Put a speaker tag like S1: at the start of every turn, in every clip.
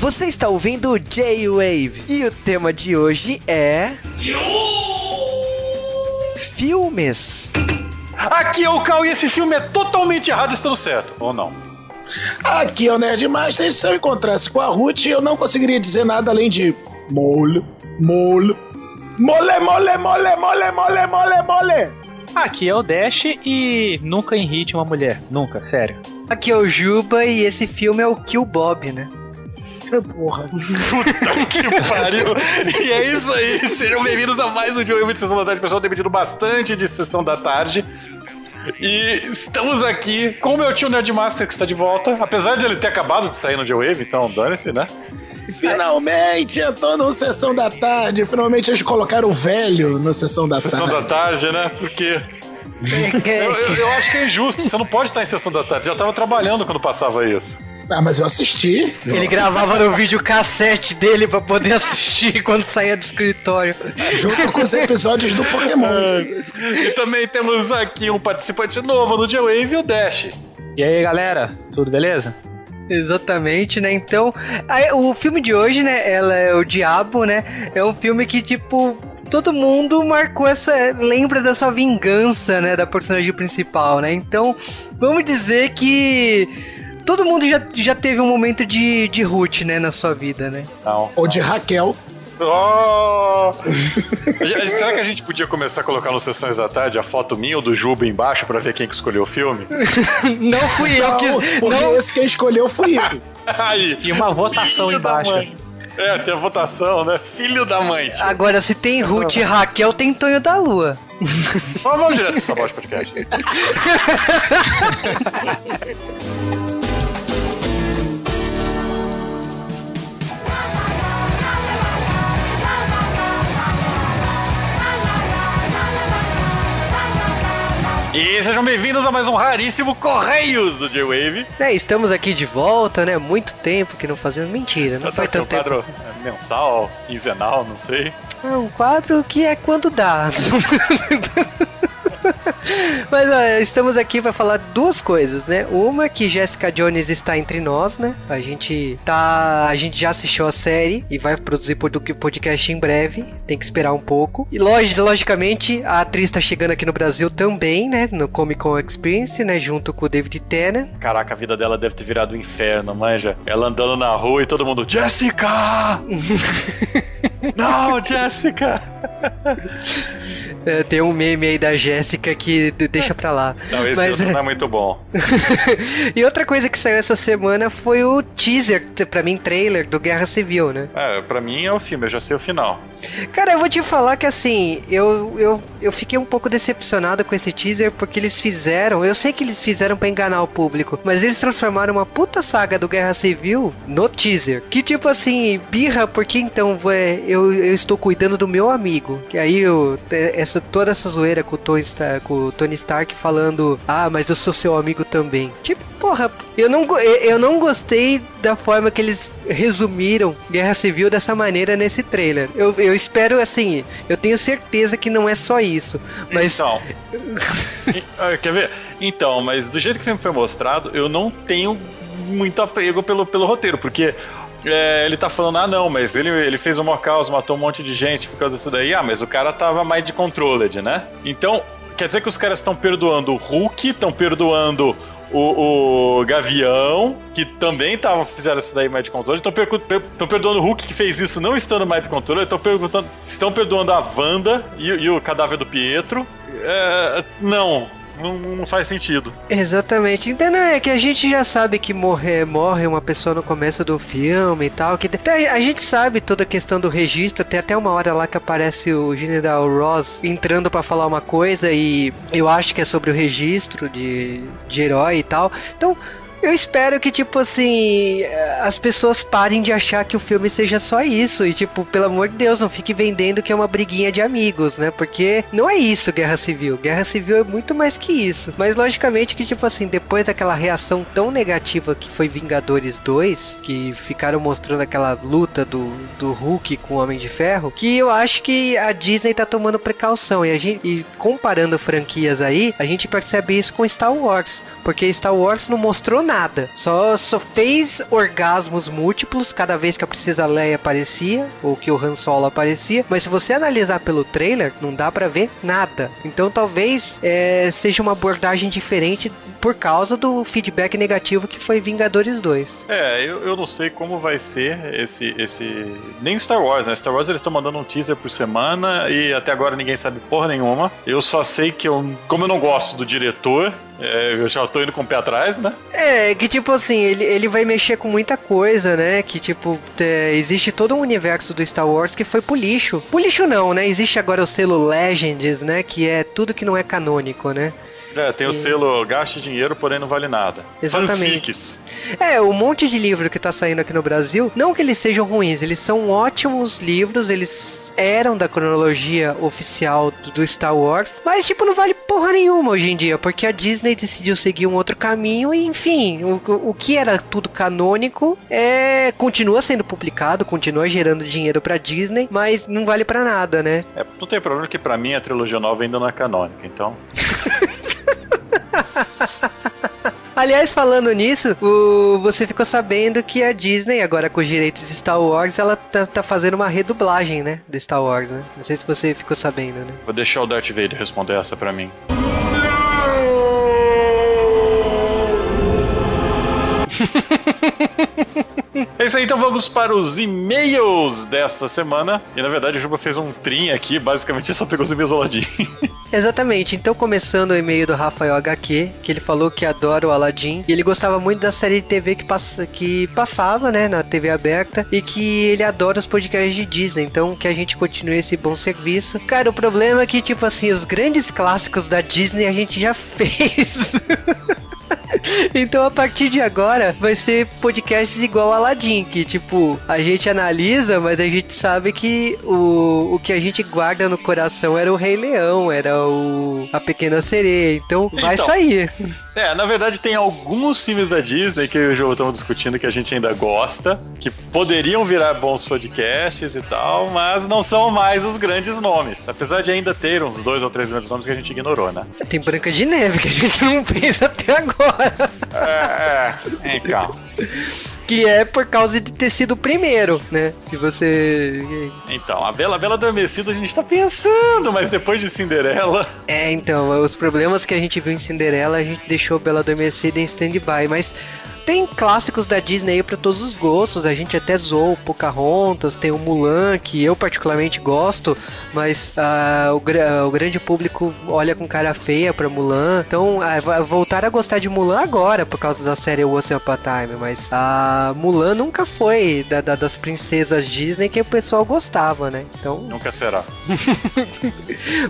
S1: Você está ouvindo o J-Wave e o tema de hoje é. Filmes.
S2: Aqui é o Cal e esse filme é totalmente errado estando certo, ou não?
S3: Aqui é o Nerdmaster. Se eu encontrasse com a Ruth, eu não conseguiria dizer nada além de mole, mole, mole, mole, mole, mole, mole, mole, mole.
S4: Aqui é o Dash e nunca irrite uma mulher. Nunca, sério.
S1: Aqui é o Juba e esse filme é o Kill Bob, né?
S3: Porra.
S2: Puta que pariu. E é isso aí. Sejam bem-vindos a mais um Jogo de Sessão da Tarde. O pessoal tem pedido bastante de Sessão da Tarde. E estamos aqui com o meu tio Nerdmaster que está de volta. Apesar de ele ter acabado de sair no J-Wave, então dane-se, né?
S3: Finalmente eu tô no Sessão da Tarde. Finalmente eles colocaram o velho no Sessão da
S2: Sessão
S3: Tarde.
S2: da Tarde, né? Porque eu, eu- eu acho que é injusto. Você não pode estar em Sessão da Tarde. Já estava trabalhando quando passava isso.
S3: Ah, mas eu assisti.
S1: Ele gravava no vídeo cassete dele pra poder assistir quando saía do escritório.
S3: Junto com os episódios do Pokémon.
S2: E também temos aqui um participante novo no J-Wave, o Dash.
S4: E aí, galera? Tudo beleza?
S1: Exatamente, né? Então, aí, o filme de hoje, né? Ela é o Diabo, né? É um filme que, tipo, todo mundo marcou essa. lembra dessa vingança, né? Da personagem principal, né? Então, vamos dizer que. Todo mundo já, já teve um momento de, de Ruth, né, na sua vida, né?
S2: Não.
S3: Ou de Raquel.
S2: Oh! Será que a gente podia começar a colocar nos sessões da tarde a foto minha ou do Juba embaixo pra ver quem que escolheu o filme?
S1: Não fui eu
S3: Não,
S1: que.
S3: porque
S1: Não,
S3: esse quem escolheu fui eu.
S2: Aí.
S4: E uma votação embaixo.
S2: É, tem a votação, né? Filho da mãe.
S1: Agora, se tem Ruth e Raquel, tem Tonho da Lua.
S2: Vamos, vamos direto pro Sabor Podcast. E sejam bem-vindos a mais um raríssimo Correios do J-Wave.
S1: É, estamos aqui de volta, né? Muito tempo que não fazemos. Mentira, não faz
S2: aqui um
S1: tanto tempo.
S2: quadro é, mensal, quinzenal, não sei.
S1: É um quadro que é quando dá. Mas ó, estamos aqui para falar duas coisas, né? Uma que Jessica Jones está entre nós, né? A gente tá, a gente já assistiu a série e vai produzir pod- podcast em breve. Tem que esperar um pouco. E log- logicamente a atriz está chegando aqui no Brasil também, né? No Comic Con Experience, né? Junto com o David Tennant.
S2: Caraca, a vida dela deve ter virado um inferno, manja. Ela andando na rua e todo mundo, Jessica! não, Jessica!
S1: É, tem um meme aí da Jéssica que deixa pra lá.
S2: Não, esse
S1: Mas, é.
S2: não é muito bom.
S1: e outra coisa que saiu essa semana foi o teaser, pra mim, trailer do Guerra Civil, né?
S2: É, pra mim é o filme, eu já sei o final.
S1: Cara, eu vou te falar que assim, eu, eu, eu fiquei um pouco decepcionado com esse teaser porque eles fizeram, eu sei que eles fizeram pra enganar o público, mas eles transformaram uma puta saga do Guerra Civil no teaser. Que tipo assim, birra, porque então é, eu, eu estou cuidando do meu amigo. Que aí eu, é, essa, toda essa zoeira com o, Tony Stark, com o Tony Stark falando, ah, mas eu sou seu amigo também. Tipo, porra, eu não, eu não gostei da forma que eles resumiram Guerra Civil dessa maneira nesse trailer. Eu, eu espero, assim, eu tenho certeza que não é só isso. Mas
S2: Então. Ah, Quer ver? Então, mas do jeito que o filme foi mostrado, eu não tenho muito apego pelo, pelo roteiro, porque. É, ele tá falando, ah não, mas ele, ele fez uma causa, matou um monte de gente por causa disso daí. Ah, mas o cara tava mais de controlled, né? Então, quer dizer que os caras estão perdoando o Hulk, estão perdoando o, o Gavião, que também tava, fizeram isso daí mais de controle. Estão perdoando o Hulk que fez isso não estando mais de controle. Estão perguntando, estão perdoando a Wanda e, e o cadáver do Pietro. É, não, não, não faz sentido.
S1: Exatamente. Então não, é que a gente já sabe que morre, morre uma pessoa no começo do filme e tal. Que até a gente sabe toda a questão do registro. Tem até uma hora lá que aparece o General Ross entrando pra falar uma coisa e eu acho que é sobre o registro de, de herói e tal. Então. Eu espero que, tipo assim, as pessoas parem de achar que o filme seja só isso. E, tipo, pelo amor de Deus, não fique vendendo que é uma briguinha de amigos, né? Porque não é isso Guerra Civil. Guerra Civil é muito mais que isso. Mas, logicamente, que, tipo assim, depois daquela reação tão negativa que foi Vingadores 2, que ficaram mostrando aquela luta do, do Hulk com o Homem de Ferro, que eu acho que a Disney tá tomando precaução. E, a gente, e comparando franquias aí, a gente percebe isso com Star Wars. Porque Star Wars não mostrou nada. Só, só fez orgasmos múltiplos cada vez que a Princesa Leia aparecia, ou que o Han Solo aparecia. Mas se você analisar pelo trailer, não dá para ver nada. Então talvez é, seja uma abordagem diferente por causa do feedback negativo que foi Vingadores 2.
S2: É, eu, eu não sei como vai ser esse. esse Nem Star Wars, né? Star Wars eles estão mandando um teaser por semana e até agora ninguém sabe porra nenhuma. Eu só sei que eu. Como eu não gosto do diretor, é, eu já tô indo com o pé atrás, né?
S1: É, que tipo assim, ele, ele vai mexer com muita coisa, né? Que tipo, é, existe todo um universo do Star Wars que foi pro lixo. Pro lixo não, né? Existe agora o selo Legends, né? Que é tudo que não é canônico, né?
S2: É, tem o selo gaste dinheiro, porém não vale nada.
S1: Exatamente.
S2: Fanfics.
S1: É, o monte de livro que tá saindo aqui no Brasil, não que eles sejam ruins, eles são ótimos livros, eles eram da cronologia oficial do- Star Wars, mas tipo, não vale porra nenhuma hoje em dia, porque a Disney decidiu seguir um outro caminho e, enfim, o, o que era tudo canônico é continua sendo publicado, continua gerando dinheiro pra Disney, mas não vale pra nada, né?
S2: É, não tem problema que pra mim a trilogia nova ainda não é canônica, então.
S1: Aliás, falando nisso, o- você ficou sabendo que a Disney, agora com os direitos de Star Wars, ela tá, tá fazendo uma redublagem, né? Do Star Wars, né? Não sei se você ficou sabendo, né?
S2: Vou deixar o Darth Vader responder essa pra mim. Isso aí, então vamos para os e-mails desta semana. E na verdade o Juba fez um trim aqui, basicamente só pegou os e-mails Aladdin.
S1: Exatamente, então começando o e-mail do Rafael HQ, que ele falou que adora o Aladdin, e ele gostava muito da série de TV que, passa, que passava, né, na TV aberta, e que ele adora os podcasts de Disney, então que a gente continue esse bom serviço. Cara, o problema é que, tipo assim, os grandes clássicos da Disney a gente já fez. Então a partir de agora vai ser podcasts igual Aladdin, que tipo, a gente analisa, mas a gente sabe que o, o que a gente guarda no coração era o Rei Leão, era o a Pequena Sereia. Então, vai
S2: Então.
S1: sair.
S2: É, na verdade tem alguns filmes da Disney que eu e o João estamos discutindo que a gente ainda gosta, que poderiam virar bons podcasts e tal, mas não são mais os grandes nomes. Apesar de ainda ter uns dois ou três grandes nomes que a gente ignorou, né?
S1: Tem Branca de Neve que a gente não fez até agora.
S2: É, é. Então.
S1: Que é por causa de ter sido o primeiro, né? Se você.
S2: Então, a Bela Bela Adormecida a gente tá pensando, mas depois de Cinderela.
S1: É, então, os problemas que a gente viu em Cinderela, a gente deixou Bela Adormecida em stand-by, mas tem clássicos da Disney aí pra todos os gostos, a gente até zoou o Pocahontas, tem o Mulan, que eu particularmente gosto, mas ah, o, gra- o grande público olha com cara feia pra Mulan, então ah, vai voltar a gostar de Mulan agora, por causa da série Once Upon a Time, mas a Mulan nunca foi da- da- das princesas Disney que o pessoal gostava, né? Então,
S2: Nunca será.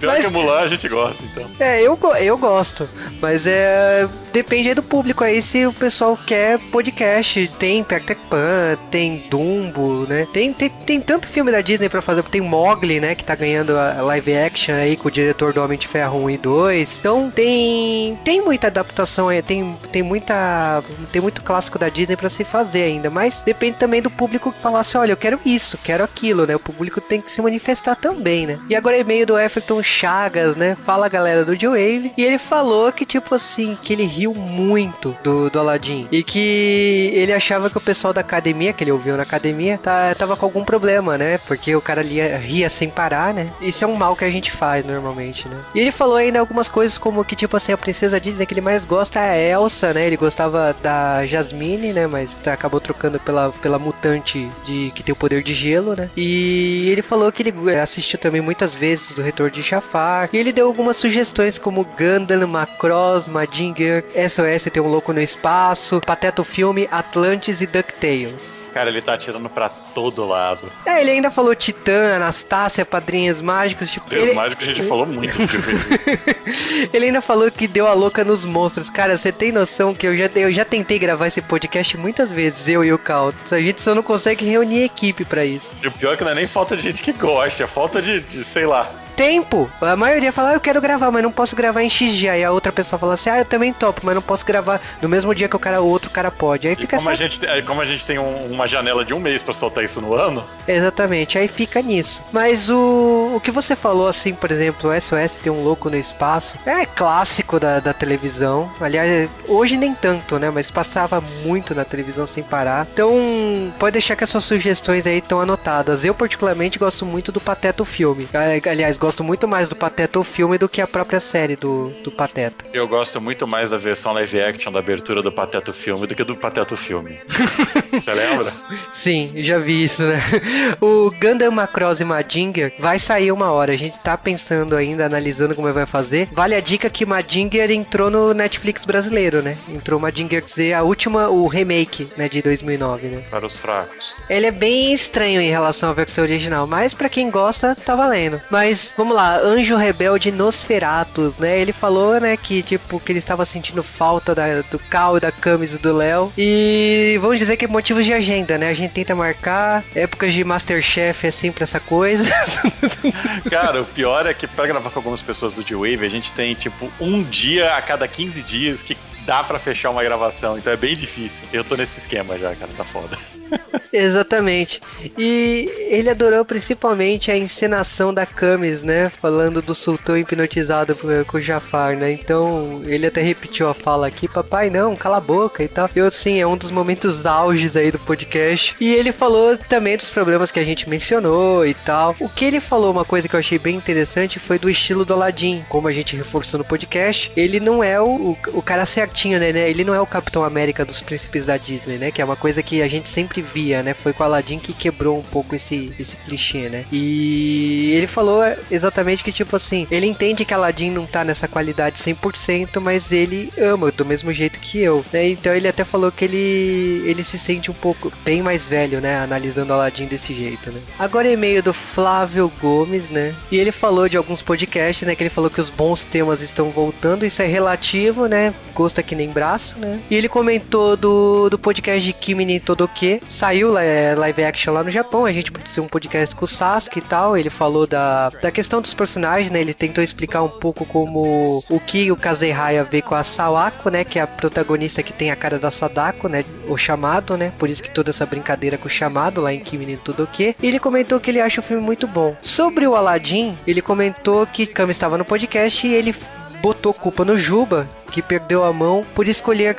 S2: Pior
S1: Mas-
S2: que Mulan a gente gosta, então.
S1: É, eu, eu gosto, mas é. Depende aí do público aí se o pessoal quer podcast. Tem Peter Pan, tem Dumbo, né? Tem, tem, tem tanto filme da Disney pra fazer. Tem Mogli, né? Que tá ganhando a a live action aí com o diretor do Homem de Ferro 1 e 2. Então tem. Tem muita adaptação aí, tem, tem muita. Tem muito clássico da Disney pra se fazer ainda. Mas depende também do público que falar assim: olha, eu quero isso, quero aquilo, né? O público tem que se manifestar também, né? E agora é e-mail do Everton Chagas, né? Fala galera do Joe E ele falou que, tipo assim, que ele riu muito do, do Aladdin. E que ele achava que o pessoal da academia, que ele ouviu na academia, tá, tava com algum problema, né? Porque o cara lia, ria sem parar, né? Isso é um mal que a gente faz normalmente, né? E ele falou ainda algumas coisas como que, tipo assim, a princesa Disney que ele mais gosta é a Elsa, né? Ele gostava da Jasmine, né? Mas acabou trocando pela, pela mutante de que tem o poder de gelo, né? E ele falou que ele assistiu também muitas vezes do Retorno de Jafar. E ele deu algumas sugestões como Gundam, Macross, Madinger, SOS Tem um Louco no Espaço, Pateta o Filme, Atlantis e DuckTales.
S2: Cara, ele tá atirando pra todo lado.
S1: É, ele ainda falou Titã, Anastácia, Padrinhos Mágicos, tipo...
S2: Deus
S1: ele...
S2: que a gente falou muito.
S1: Ele ainda falou que deu a louca nos monstros. Cara, você tem noção que eu já, eu já tentei gravar esse podcast muitas vezes, eu e o Cal. A gente só não consegue reunir equipe pra isso.
S2: E o pior é que não é nem falta de gente que gosta, é falta de, de, sei lá,
S1: tempo. A maioria fala, ah, eu quero gravar, mas não posso gravar em X dia. E a outra pessoa fala assim, ah, eu também topo, mas não posso gravar no mesmo dia que o cara, o outro cara pode. Aí
S2: E
S1: fica
S2: como, a gente, como a gente tem um- uma janela de um mês pra soltar isso no ano,
S1: Exatamente, aí fica nisso. Mas o, o que você falou, assim, por exemplo, o SOS tem um louco no espaço, é clássico da, da televisão. Aliás, hoje nem tanto, né? Mas passava muito na televisão sem parar. Então, pode deixar que as suas sugestões aí estão anotadas. Eu, particularmente, gosto muito do Pateta o filme. Aliás, gosto muito mais do Pateta o filme do que a própria série do, do Pateta.
S2: eu gosto muito mais da versão live action da abertura do Pateta filme do que do Pateta filme. Você lembra?
S1: Sim, já vi isso, né? O Gundam Macross e Madinger vai sair uma hora. A gente tá pensando ainda, analisando como vai fazer. Vale a dica que Madinger entrou no Netflix brasileiro, né? Entrou Madinger Z, a última, o remake, né, de 2009, né?
S2: Para os fracos.
S1: Ele é bem estranho em relação à versão original, mas pra quem gosta, tá valendo. Mas vamos lá, Anjo Rebelde Nosferatus, né? Ele falou, né, que tipo que ele estava sentindo falta da- do Cal da Camis e do Léo. E vamos dizer que é motivos de agenda, né? A gente tenta marcar, épocas de Masterchef é sempre essa coisa.
S2: Cara, o pior é que pra gravar com algumas pessoas do D-Wave, a gente tem, tipo, um dia a cada 15 dias que dá pra fechar uma gravação, então é bem difícil. Eu tô nesse esquema já, cara, tá foda.
S1: Exatamente. E ele adorou principalmente a encenação da Camis, né? Falando do sultão hipnotizado com o Jafar, né? Então ele até repetiu a fala aqui: Papai, não, cala a boca e tal. Eu, sim, é um dos momentos auges aí do podcast. E ele falou também dos problemas que a gente mencionou e tal. O que ele falou, uma coisa que eu achei bem interessante, foi do estilo do Aladdin. Como a gente reforçou no podcast, ele não é o, o, o cara certinho, né, né? Ele não é o Capitão América dos príncipes da Disney, né? Que é uma coisa que a gente sempre via, né? Foi com Aladdin que quebrou um pouco esse, esse clichê, né? E ele falou exatamente que, tipo assim, ele entende que Aladdin não tá nessa qualidade 100%, mas ele ama do mesmo jeito que eu, né? Então ele até falou que ele, ele se sente um pouco bem mais velho, né? Analisando Aladdin desse jeito, né? Agora e-mail do Flávio Gomes, né? E ele falou de alguns podcasts, né? Que ele falou que os bons temas estão voltando, isso é relativo, né? Gosto é que nem braço, né? E ele comentou do, do podcast de Kimi Todoke, saiu é, live action lá no Japão, a gente produziu um podcast com o Sasuke e tal, ele falou da, da questão dos personagens, né? Ele tentou explicar um pouco como o que o Kazehaya vê com a Sawako, né? Que é a protagonista que tem a cara da Sadako, né? O chamado, né? Por isso que toda essa brincadeira com o chamado lá em Kimi no Todoke. E ele comentou que ele acha o filme muito bom. Sobre o Aladdin, ele comentou que Kami estava no podcast e ele botou culpa no Juba, que perdeu a mão por escolher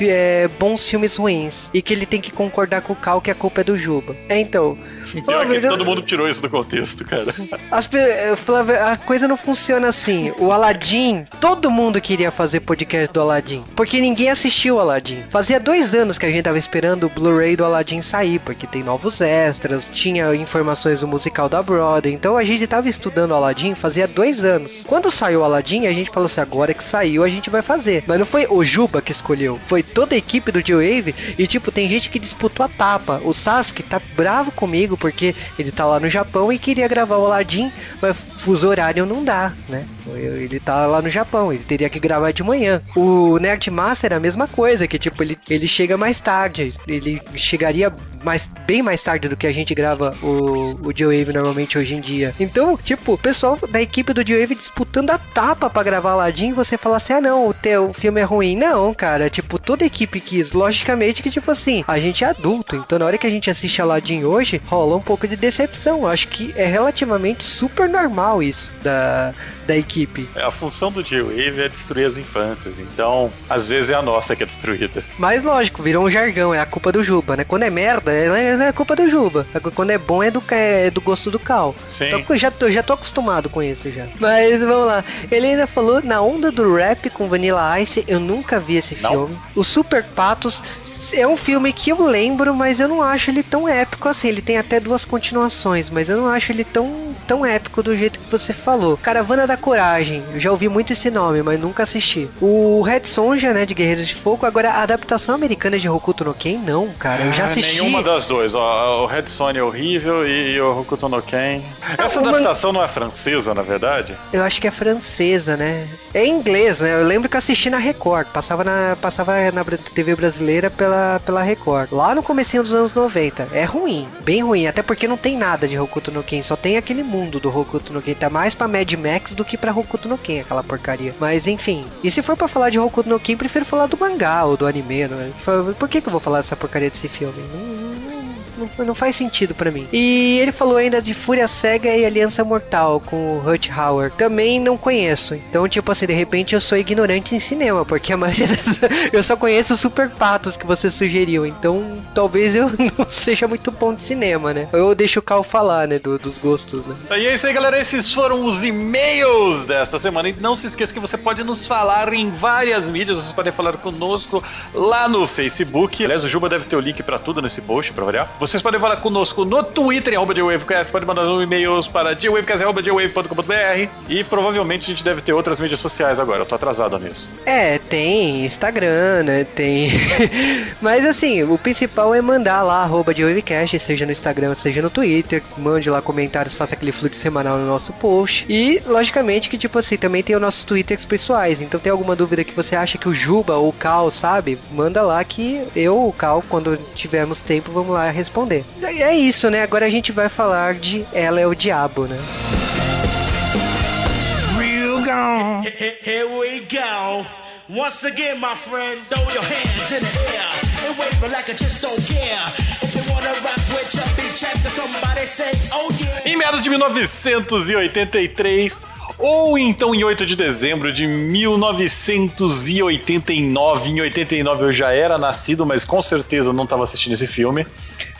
S1: é, bons filmes ruins. E que ele tem que concordar com o Cal que a culpa é do Juba. É, então.
S2: Pior
S1: Flávio,
S2: que todo mundo tirou isso do contexto, cara.
S1: as eh, Flávio, a coisa não funciona assim. O Aladdin, todo mundo queria fazer podcast do Aladdin. Porque ninguém assistiu o Aladdin. Fazia dois anos que a gente tava esperando o Blu-ray do Aladdin sair, porque tem novos extras, tinha informações do musical da Broadway. Então a gente tava estudando o Aladdin fazia dois anos. Quando saiu o Aladdin, a gente falou assim: agora que saiu, a gente vai fazer. Mas não foi o Juba que escolheu, foi toda a equipe do J-Wave. E tipo, tem gente que disputou a tapa. O Sasuke tá bravo comigo porque ele tá lá no Japão e queria gravar o Aladdin, mas fuso horário não dá, né? Ele tá lá no Japão, ele teria que gravar de manhã. O Nerd Master é a mesma coisa, que tipo, ele, ele chega mais tarde, ele chegaria mais, bem mais tarde do que a gente grava o, o J-Wave normalmente hoje em dia. Então, tipo, o pessoal da equipe do J-Wave disputando a tapa pra gravar Aladdin, você fala assim, ah não, o teu filme é ruim. Não, cara, tipo, toda equipe quis, logicamente que tipo assim, a gente é adulto, então na hora que a gente assiste Aladdin hoje, rola um pouco de decepção. Acho que é relativamente super normal isso da, da equipe.
S2: A função do J-Wave é destruir as infâncias, então às vezes é a nossa que é destruída.
S1: Mas lógico, virou um jargão, é a culpa do Juba, né? Quando é merda, é, é a culpa do Juba. Quando é bom, é do, é do gosto do Cal.
S2: Sim.
S1: Tô- já, tô, já tô acostumado com isso já. Mas vamos lá. Ele ainda falou na onda do rap com Vanilla Ice. Eu nunca vi esse
S2: Não?
S1: filme. O Super Patos é um filme que eu lembro, mas eu não acho ele tão épico assim. Ele tem até duas continuações, mas eu não acho ele tão, tão épico do jeito que você falou. Caravana da Coragem. Eu já ouvi muito esse nome, mas nunca assisti. O Red Sonja, né, de Guerreiros de Fogo. Agora, a adaptação americana de Hokuto no Ken, não, cara. Eu já
S2: Ah,
S1: assisti.
S2: Nenhuma das duas. Ó, o Red Son é horrível e o Hokuto no Ken. Essa
S1: uma-
S2: adaptação não é francesa, na verdade?
S1: Eu acho que é francesa, né? É inglês, né? Eu lembro que eu assisti na Record. Passava na, passava na TV brasileira pela, pela Record. Lá no comecinho dos anos 90. É ruim, bem ruim. Até porque não tem nada de Hokuto no Ken. Só tem aquele mundo do Hokuto no Ken. Tá mais pra Mad Max do que pra Hokuto no Ken, aquela porcaria. Mas enfim. E se for pra falar de Hokuto no Ken, prefiro falar do mangá ou do anime, né? Por que, que eu vou falar dessa porcaria desse filme? Não, não, não faz sentido para mim. E ele falou ainda de Fúria Cega e Aliança Mortal com o Hutch Howard. Também não conheço. Então, tipo assim, de repente eu sou ignorante em cinema, porque a maioria das... eu só conheço os Super Patos que você sugeriu. Então, talvez eu não seja muito bom de cinema, né? Eu deixo o Cal falar, né, do, dos gostos, né?
S2: E é isso aí, galera. Esses foram os e-mails desta semana. E não se esqueça que você pode nos falar em várias mídias. Vocês podem falar conosco lá no Facebook. Aliás, o Juba deve ter o link para tudo nesse post, para variar. Vocês podem falar conosco no Twitter, em arroba Wavecast, pode mandar um e-mails para gwavecast.com.br e provavelmente a gente deve ter outras mídias sociais agora, eu tô atrasado nisso.
S1: É, tem Instagram, né, tem... Mas assim, o principal é mandar lá, arroba Wavecast, seja no Instagram, seja no Twitter, mande lá comentários, faça aquele fluxo semanal no nosso post. E, logicamente, que tipo assim, também tem os nossos Twitters pessoais, então tem alguma dúvida que você acha que o Juba ou o Cal sabe, manda lá que eu o Cal, quando tivermos tempo, vamos lá responder responder. É isso, né? Agora a gente vai falar de Ela é o Diabo, né? Real gone. Here we go. Once again, my friend, throw your hands in the air and wave like I just don't care. Oh. Em meados de 1983, ou então em 8 de dezembro de 1989. Em 89 eu já era nascido, mas com certeza não estava assistindo esse filme.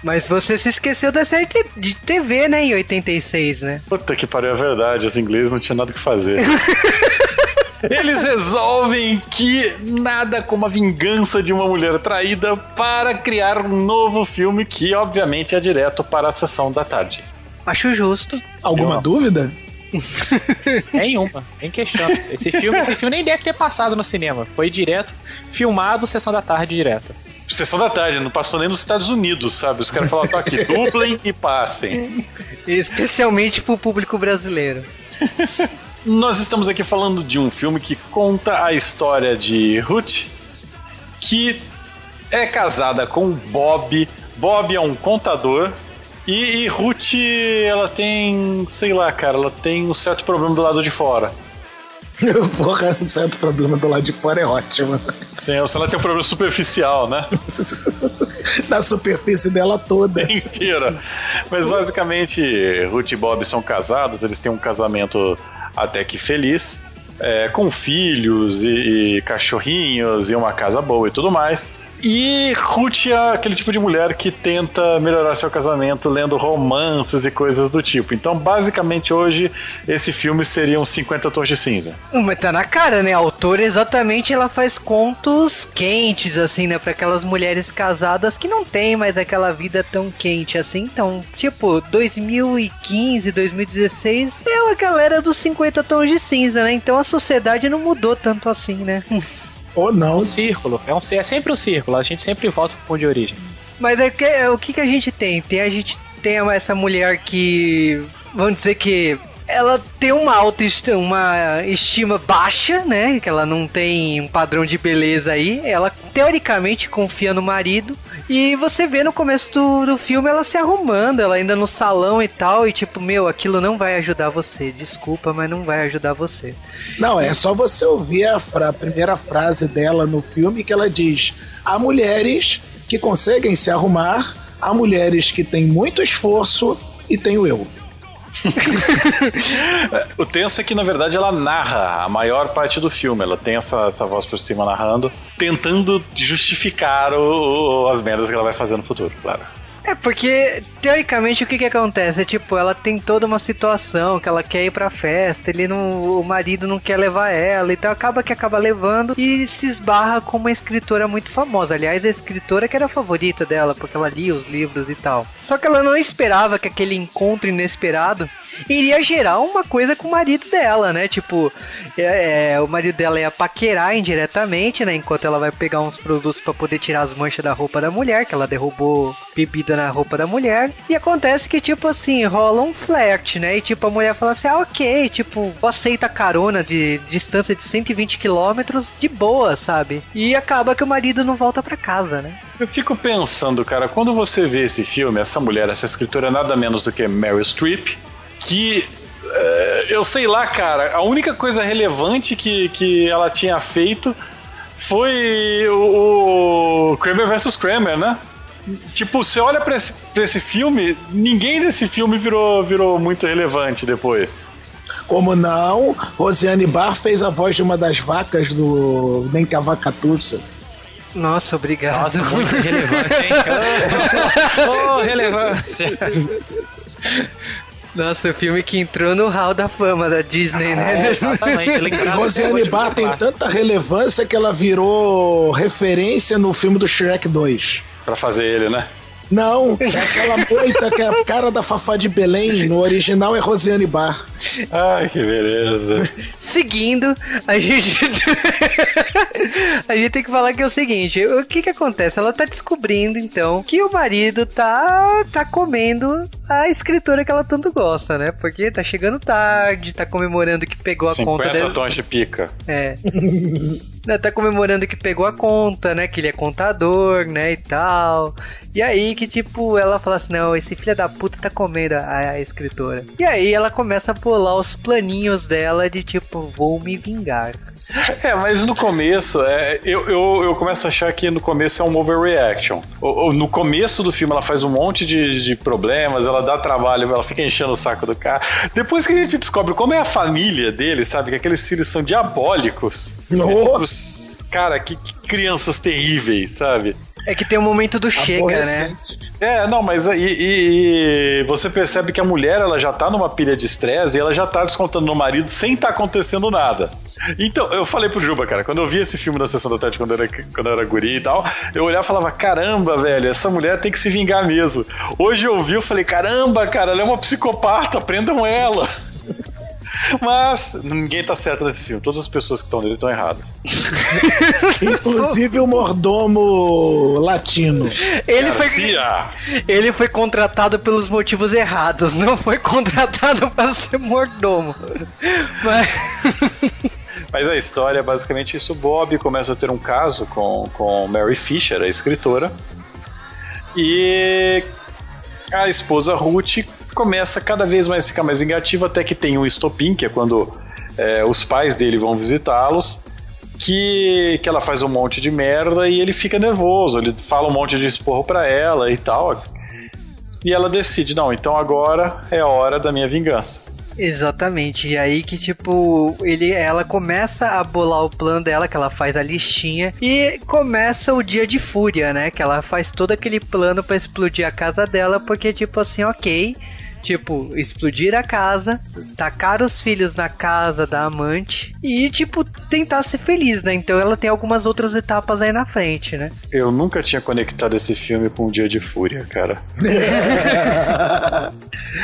S1: Mas você se esqueceu da série de TV, né, em 86, né?
S2: Puta que pariu, é verdade. Os ingleses não tinham nada que fazer. Eles resolvem que nada como a vingança de uma mulher traída para criar um novo filme que, obviamente, é direto para a sessão da tarde.
S1: Acho justo.
S3: Alguma Eu... dúvida?
S4: Nenhuma, nem questão. Esse filme, esse filme nem deve ter passado no cinema. Foi direto, filmado, sessão da tarde direto.
S2: Sessão da tarde, não passou nem nos Estados Unidos, sabe? Os caras falaram, tô aqui, dublem e passem.
S1: Especialmente pro público brasileiro.
S2: Nós estamos aqui falando de um filme que conta a história de Ruth, que é casada com Bob. Bob é um contador e, e Ruth, ela tem, sei lá, cara, ela tem um certo problema do lado de fora.
S3: Porra, um certo problema do lado de fora é ótimo.
S2: Sim, se ela tem um problema superficial, né?
S3: Na superfície dela toda.
S2: Inteira. Mas basicamente, Ruth e Bob são casados, eles têm um casamento até que feliz, é, com filhos e, e cachorrinhos e uma casa boa e tudo mais. E Ruth é aquele tipo de mulher que tenta melhorar seu casamento lendo romances e coisas do tipo. Então, basicamente, hoje, esse filme seria uns 50 tons de cinza.
S1: Mas tá na cara, né? A autora, exatamente, ela faz contos quentes, assim, né? Pra aquelas mulheres casadas que não tem mais aquela vida tão quente assim. Então, tipo, 2015, 2016 é a galera dos 50 tons de cinza, né? Então a sociedade não mudou tanto assim, né?
S3: Ou não. É
S4: um círculo. É, um, é sempre um círculo. A gente sempre volta pro ponto de origem.
S1: Mas é que, é, o que, que a gente tem? Tem a gente tem essa mulher que. Vamos dizer que ela tem uma autoestima, uma estima baixa, né? Que ela não tem um padrão de beleza aí. Ela teoricamente confia no marido. E você vê no começo do, do filme ela se arrumando, ela ainda no salão e tal. E tipo, meu, aquilo não vai ajudar você. Desculpa, mas não vai ajudar você.
S3: Não, é só você ouvir a, a primeira frase dela no filme que ela diz: há mulheres que conseguem se arrumar, há mulheres que têm muito esforço e tenho eu.
S2: o tenso é que, na verdade, ela narra a maior parte do filme. Ela tem essa, essa voz por cima narrando, tentando justificar o, o, as merdas que ela vai fazer no futuro, claro.
S1: É, porque teoricamente o que que acontece? É tipo, ela tem toda uma situação que ela quer ir pra festa, ele não, o marido não quer levar ela, então acaba que acaba levando e se esbarra com uma escritora muito famosa. Aliás, a escritora que era a favorita dela, porque ela lia os livros e tal. Só que ela não esperava que aquele encontro inesperado iria gerar uma coisa com o marido dela, né? Tipo, é, é, o marido dela ia paquerar indiretamente, né? Enquanto ela vai pegar uns produtos para poder tirar as manchas da roupa da mulher, que ela derrubou bebida na roupa da mulher. E acontece que, tipo assim, rola um flerte, né? E tipo, a mulher fala assim: ah, ok, tipo, aceita carona de distância de 120 quilômetros de boa, sabe? E acaba que o marido não volta para casa, né?
S2: Eu fico pensando, cara, quando você vê esse filme, essa mulher, essa escritora é nada menos do que Mary Streep, que é, eu sei lá, cara, a única coisa relevante que, que ela tinha feito foi o, o Kramer vs Kramer, né? Tipo, você olha pra esse, pra esse filme, ninguém desse filme virou, virou muito relevante depois.
S3: Como não, Rosiane Bar fez a voz de uma das vacas do Nem que a Vaca Tussa.
S1: Nossa, obrigado.
S4: Nossa, muita relevância, hein? oh, relevância.
S1: Nossa, o filme que entrou no hall da fama da Disney, né?
S4: É, exatamente.
S3: Rosiane Bar tem tanta relevância que ela virou referência no filme do Shrek 2.
S2: Pra fazer ele, né?
S3: Não, é aquela moita que é a cara da Fafá de Belém. No original é Rosiane Bar.
S2: Ai, que beleza.
S1: Seguindo, a gente. a gente tem que falar que é o seguinte: o que que acontece? Ela tá descobrindo, então, que o marido tá, tá comendo a escritora que ela tanto gosta, né? Porque tá chegando tarde, tá comemorando que pegou a
S2: 50
S1: conta dele.
S2: tons de pica.
S1: É. Né, tá comemorando que pegou a conta, né? Que ele é contador, né? E tal. E aí que, tipo, ela fala assim: não, esse filho da puta tá comendo a, a escritora. E aí ela começa a pular os planinhos dela de tipo, vou me vingar.
S2: É, mas no começo, é, eu, eu, eu começo a achar que no começo é um overreaction. O- o- No começo do filme ela faz um monte de, de problemas, ela dá trabalho, ela fica enchendo o saco do cara. Depois que a gente descobre como é a família dele, sabe? Que aqueles filhos são diabólicos. É, tipo, cara, que, que crianças terríveis, sabe?
S1: É que tem o momento do chega, né?
S2: É, não, mas aí e, e você percebe que a mulher ela já tá numa pilha de estresse e ela já tá descontando no marido sem tá acontecendo nada. Então, eu falei pro Juba, cara, quando eu vi esse filme na sessão da tarde quando eu era, quando eu era guri e tal, eu olhava e falava: caramba, velho, essa mulher tem que se vingar mesmo. Hoje eu vi, eu falei: caramba, cara, ela é uma psicopata, prendam ela. Mas ninguém tá certo nesse filme, todas as pessoas que estão nele estão erradas.
S3: Inclusive o mordomo latino.
S1: Ele foi, ele foi contratado pelos motivos errados, não foi contratado para ser mordomo. Mas.
S2: Mas a história é basicamente isso. Bob começa a ter um caso com, com Mary Fisher, a escritora. E a esposa Ruth começa cada vez mais ficar mais vingativa, até que tem um estopim, que é quando é, os pais dele vão visitá-los. Que, que ela faz um monte de merda e ele fica nervoso. Ele fala um monte de esporro pra ela e tal. E ela decide: não, então agora é a hora da minha vingança.
S1: Exatamente. E aí que tipo, ele ela começa a bolar o plano dela, que ela faz a listinha e começa o dia de fúria, né? Que ela faz todo aquele plano pra explodir a casa dela, porque tipo assim, OK, Tipo, explodir a casa, tacar os filhos na casa da amante e, tipo, tentar ser feliz, né? Então ela tem algumas outras etapas aí na frente, né?
S2: Eu nunca tinha conectado esse filme com um dia de fúria, cara.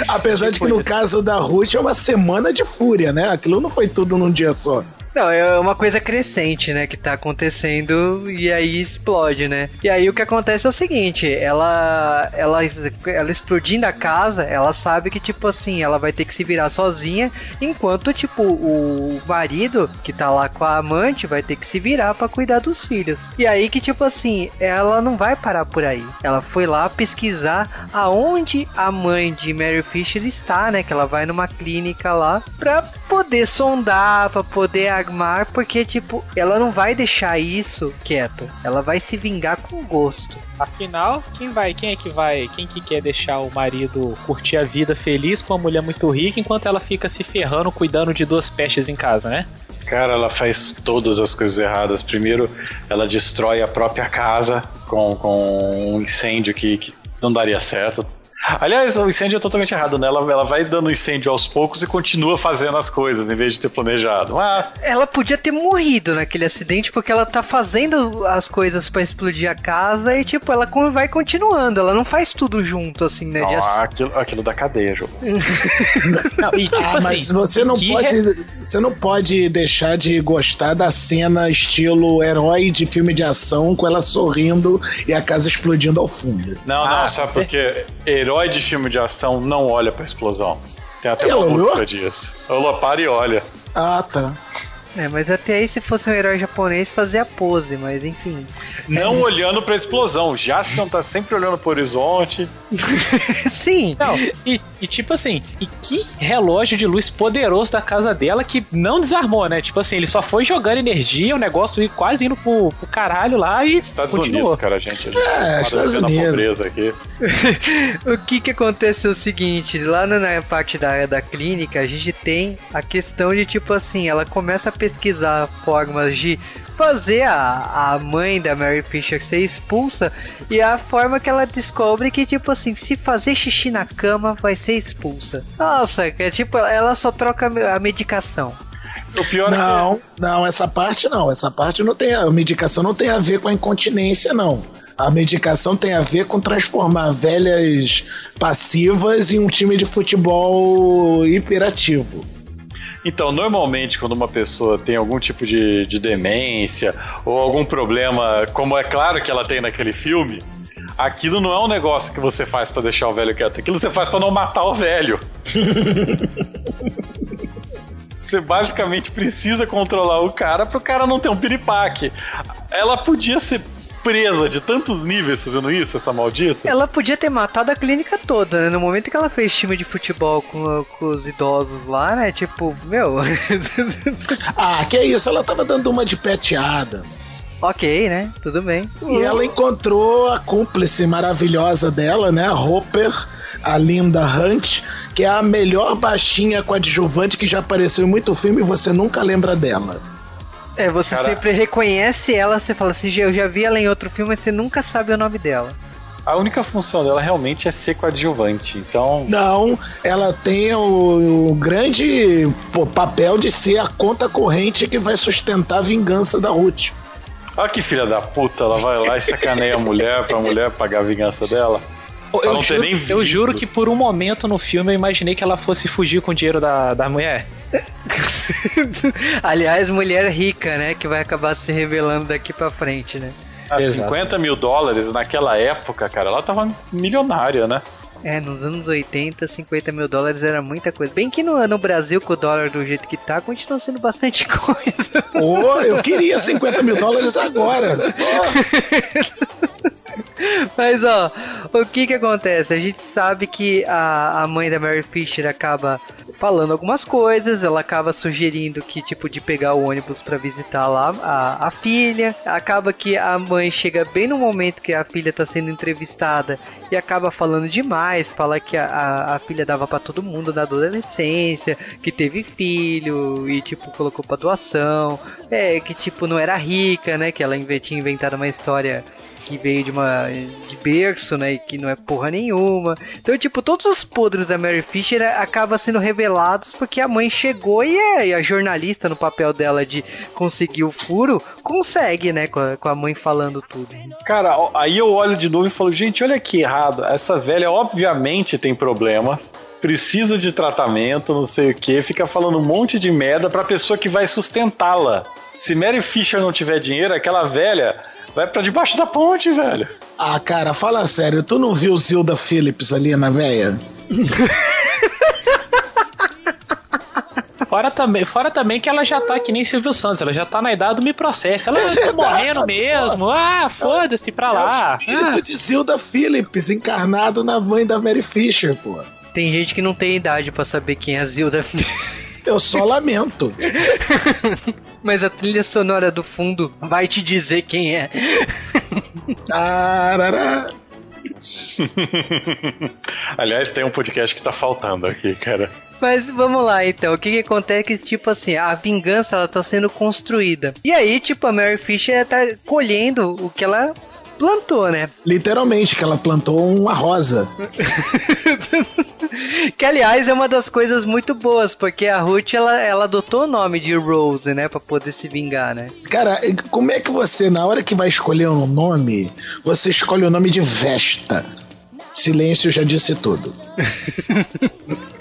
S3: Apesar de que no caso da Ruth é uma semana de fúria, né? Aquilo não foi tudo num dia só.
S1: Não, é uma coisa crescente, né, que tá acontecendo e aí explode, né? E aí o que acontece é o seguinte, ela ela ela explodindo a casa, ela sabe que tipo assim, ela vai ter que se virar sozinha, enquanto tipo o marido que tá lá com a amante vai ter que se virar pra cuidar dos filhos. E aí que tipo assim, ela não vai parar por aí. Ela foi lá pesquisar aonde a mãe de Mary Fisher está, né, que ela vai numa clínica lá pra poder sondar, pra poder armar, porque, tipo, ela não vai deixar isso quieto. Ela vai se vingar com gosto.
S4: Afinal, quem vai? Quem é que vai? Quem que quer deixar o marido curtir a vida feliz com uma mulher muito rica enquanto ela fica se ferrando cuidando de duas pestes em casa, né?
S2: Cara, ela faz todas as coisas erradas. Primeiro, ela destrói a própria casa com, com um incêndio que, que não daria certo. Aliás, o incêndio é totalmente errado, né? Ela, ela vai dando incêndio aos poucos e continua fazendo as coisas em vez de ter planejado. Mas
S1: Ela podia ter morrido naquele acidente porque ela tá fazendo as coisas pra explodir a casa e, tipo, ela vai continuando. Ela não faz tudo junto, assim, né?
S2: não,
S1: De ass-
S2: aquilo, aquilo da cadeia, jogo.
S4: Não, e tipo
S3: Ah,
S4: assim,
S3: mas você não
S4: que
S3: pode,
S4: re-
S3: você não pode deixar de gostar da cena estilo herói de filme de ação com ela sorrindo e a casa explodindo ao fundo.
S2: Não,
S4: Ah,
S2: não, sabe
S4: com
S2: por quê? Herói de filme de ação não olha pra explosão. Tem até
S3: Ela
S2: uma
S3: olhou?
S2: música disso. Ela para e olha.
S3: Ah, tá.
S1: É, mas até aí, se fosse um herói japonês, fazia a pose, mas enfim.
S2: Não olhando pra explosão. O Jaspion tá sempre olhando pro horizonte.
S1: Sim.
S4: Não, e, e tipo assim, e que relógio de luz poderoso da casa dela que não desarmou, né? Tipo assim, ele só foi jogando energia, o negócio ia quase indo pro, pro caralho lá e
S2: Estados
S4: continuou.
S2: Unidos, cara, gente. A gente
S3: É, Estados Unidos.
S2: pobreza aqui.
S1: o que que acontece é o seguinte, lá na, na parte da, da clínica, a gente tem a questão de tipo assim, ela começa a pesquisar formas de fazer a, a mãe da Mary Fisher ser expulsa e a forma que ela descobre que tipo assim, se fazer xixi na cama vai ser expulsa. Nossa, que é tipo, ela só troca a medicação.
S2: O pior é
S3: Não, não, essa parte não. Essa parte não tem. A medicação não tem a ver com a incontinência, não. A medicação tem a ver com transformar velhas passivas em um time de futebol hiperativo.
S2: Então, normalmente, quando uma pessoa tem algum tipo de, de demência ou algum problema, como é claro que ela tem naquele filme, aquilo não é um negócio que você faz pra deixar o velho quieto. Aquilo você faz pra não matar o velho. Você basicamente precisa controlar o cara pro cara não ter um piripaque. Ela podia ser presa de tantos níveis fazendo isso, essa maldita.
S1: Ela podia ter matado a clínica toda, né? No momento que ela fez time de futebol com, com os idosos lá, né? Tipo, meu.
S3: Ah, que isso? Ela tava dando uma de Pat Adams.
S1: ok, né? Tudo bem.
S3: E ela encontrou a cúmplice maravilhosa dela, né? A Hopper, a Linda Hunt, que é a melhor baixinha coadjuvante que já apareceu em muito filme e você nunca lembra dela.
S1: É, você
S2: Cara-
S1: sempre reconhece ela, você fala assim, eu já vi ela em outro filme, mas você nunca sabe o nome dela.
S2: A única função dela realmente é ser coadjuvante. Então,
S3: Não, ela tem o, o grande pô, papel de ser a conta corrente que vai sustentar a vingança da Ruth.
S2: olha que filha da puta, ela vai lá e sacaneia a mulher pra mulher pagar a vingança dela.
S4: Eu, juro,
S2: nem
S4: eu juro que por um momento no filme eu imaginei que ela fosse fugir com o dinheiro da, da mulher.
S1: Aliás, mulher rica, né? Que vai acabar se revelando daqui pra frente, né?
S2: Ah,
S4: Exato.
S2: 50 mil dólares naquela época, cara, ela tava milionária, né?
S1: É, nos anos 80, 50 mil dólares era muita coisa. Bem que no, no Brasil, com o dólar do jeito que tá, continua sendo bastante coisa.
S3: Ô, eu queria 50 mil dólares agora.
S1: Mas ó, o que que acontece? A gente sabe que a, a mãe da Mary Fisher acaba falando algumas coisas, ela acaba sugerindo que tipo de pegar o ônibus pra visitar lá a, a filha. Acaba que a mãe chega bem no momento que a filha tá sendo entrevistada e acaba falando demais, fala que a, a, a filha dava pra todo mundo na adolescência, que teve filho e tipo colocou pra doação, é que tipo não era rica, né? Que ela tinha inventado uma história que veio de uma de berço, né, e que não é porra nenhuma. Então, tipo, todos os podres da Mary Fisher acabam sendo revelados porque a mãe chegou e, é, e a jornalista no papel dela de conseguir o furo consegue, né, com a, com a mãe falando tudo.
S2: Cara, aí eu olho de novo e falo, gente, olha que errado. Essa velha obviamente tem problemas. Precisa de tratamento, não sei o que, fica falando um monte de merda pra pessoa que vai sustentá-la. Se Mary Fisher não tiver dinheiro, aquela velha vai pra debaixo da ponte, velho.
S3: Ah, cara, fala sério, tu não viu Zilda Phillips ali na véia?
S4: Fora também, fora também que ela já tá que nem Silvio Santos, ela já tá na idade do me processo. Ela tá morrendo mesmo. Ah, foda-se pra lá.
S3: É o espírito
S4: Ah,
S3: de Zilda Phillips encarnado na mãe da Mary Fisher, pô.
S1: Tem gente que não tem idade pra saber quem é a Zilda.
S3: Eu só lamento.
S1: Mas a trilha sonora do fundo vai te dizer quem é.
S3: Tarará.
S2: Aliás, tem um podcast que tá faltando aqui, cara.
S1: Mas vamos lá então, o que que acontece é que, tipo assim, a vingança ela tá sendo construída. E aí, tipo, a Mary Fisher tá colhendo o que ela plantou, né?
S3: Literalmente, que ela plantou uma rosa.
S1: Que aliás é uma das coisas muito boas, porque a Ruth ela, ela adotou o nome de Rose, né, Pra poder se vingar, né?
S3: Cara, como é que você, na hora que vai escolher um nome, você escolhe o nome de Vesta? Silêncio já disse tudo.